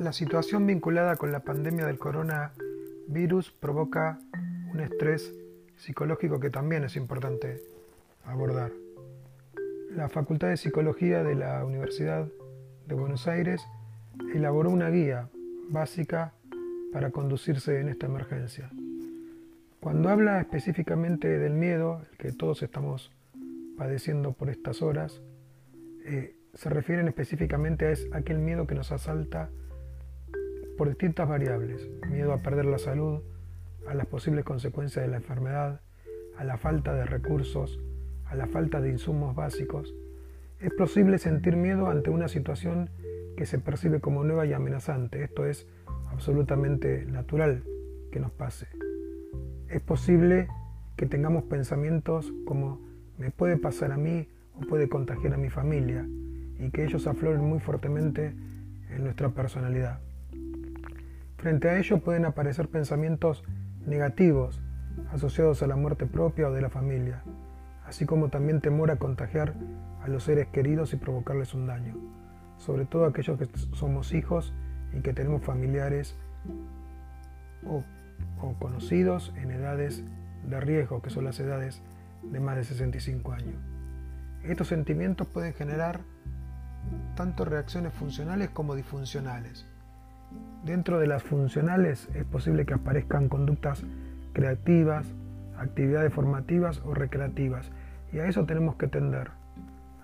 La situación vinculada con la pandemia del coronavirus provoca un estrés psicológico que también es importante abordar. La Facultad de Psicología de la Universidad de Buenos Aires elaboró una guía básica para conducirse en esta emergencia. Cuando habla específicamente del miedo, que todos estamos padeciendo por estas horas, eh, se refieren específicamente a aquel miedo que nos asalta por distintas variables. Miedo a perder la salud, a las posibles consecuencias de la enfermedad, a la falta de recursos, a la falta de insumos básicos. Es posible sentir miedo ante una situación que se percibe como nueva y amenazante. Esto es absolutamente natural que nos pase. Es posible que tengamos pensamientos como me puede pasar a mí o puede contagiar a mi familia y que ellos afloren muy fuertemente en nuestra personalidad. Frente a ello pueden aparecer pensamientos negativos asociados a la muerte propia o de la familia, así como también temor a contagiar a los seres queridos y provocarles un daño, sobre todo aquellos que somos hijos y que tenemos familiares o, conocidos en edades de riesgo, que son las edades de más de 65 años. Estos sentimientos pueden generar tanto reacciones funcionales como disfuncionales. Dentro de las funcionales es posible que aparezcan conductas creativas, actividades formativas o recreativas, y a eso tenemos que tender,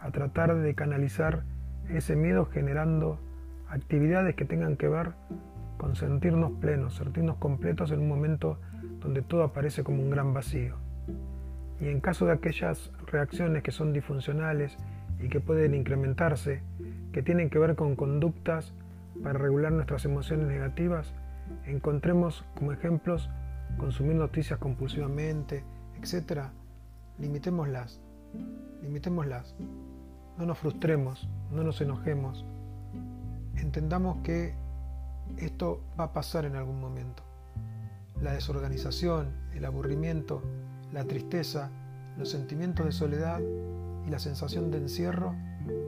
a tratar de canalizar ese miedo generando actividades que tengan que ver con sentirnos plenos, sentirnos completos en un momento donde todo aparece como un gran vacío. Y en caso de aquellas reacciones que son disfuncionales y que pueden incrementarse, que tienen que ver con conductas para regular nuestras emociones negativas, encontremos como ejemplos consumir noticias compulsivamente, etc. Limitémoslas, limitémoslas. No nos frustremos, no nos enojemos. Entendamos que esto va a pasar en algún momento. La desorganización, el aburrimiento, la tristeza, los sentimientos de soledad y la sensación de encierro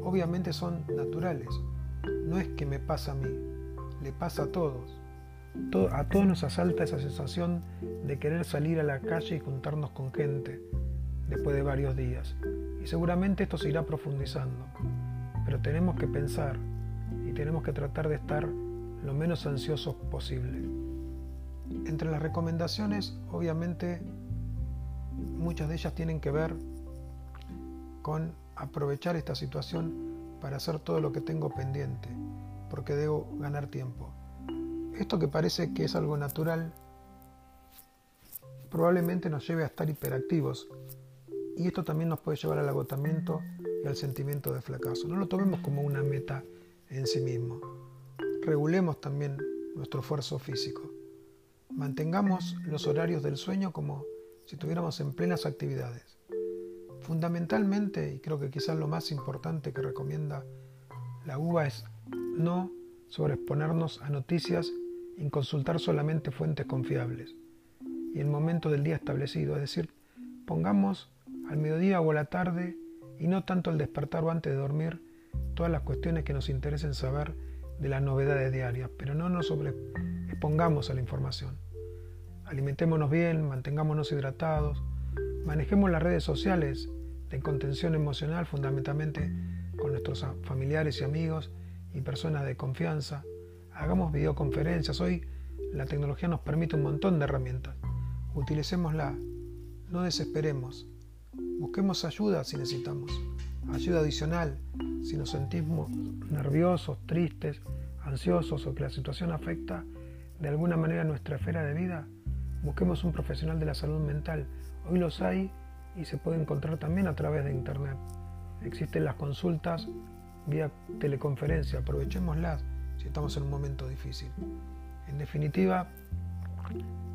obviamente son naturales. No es que me pasa a mí, le pasa a todos. A todos nos asalta esa sensación de querer salir a la calle y juntarnos con gente después de varios días. Y seguramente esto se irá profundizando. Pero tenemos que pensar y tenemos que tratar de estar lo menos ansiosos posible. Entre las recomendaciones, obviamente, muchas de ellas tienen que ver con aprovechar esta situación para hacer todo lo que tengo pendiente, porque debo ganar tiempo. Esto que parece que es algo natural, probablemente nos lleve a estar hiperactivos, y esto también nos puede llevar al agotamiento y al sentimiento de fracaso. No lo tomemos como una meta en sí mismo. Regulemos también nuestro esfuerzo físico. Mantengamos los horarios del sueño como si estuviéramos en plenas actividades. Fundamentalmente, y creo que quizás lo más importante que recomienda la UBA es no sobreexponernos a noticias y consultar solamente fuentes confiables y el momento del día establecido, es decir, pongamos al mediodía o a la tarde y no tanto al despertar o antes de dormir todas las cuestiones que nos interesen saber de las novedades diarias, pero no nos sobreexpongamos a la información. Alimentémonos bien, mantengámonos hidratados, manejemos las redes sociales de contención emocional fundamentalmente con nuestros familiares y amigos y personas de confianza. Hagamos videoconferencias. Hoy la tecnología nos permite un montón de herramientas. Utilicémosla. No desesperemos. Busquemos ayuda si necesitamos. Ayuda adicional si nos sentimos nerviosos, tristes, ansiosos o que la situación afecta de alguna manera nuestra esfera de vida. Busquemos un profesional de la salud mental. Hoy los hay y se puede encontrar también a través de Internet. Existen las consultas vía teleconferencia, aprovechémoslas si estamos en un momento difícil. En definitiva,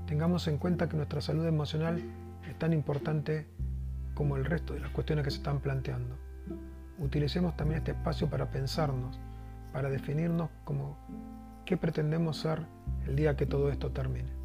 tengamos en cuenta que nuestra salud emocional es tan importante como el resto de las cuestiones que se están planteando. Utilicemos también este espacio para pensarnos, para definirnos como qué pretendemos ser el día que todo esto termine.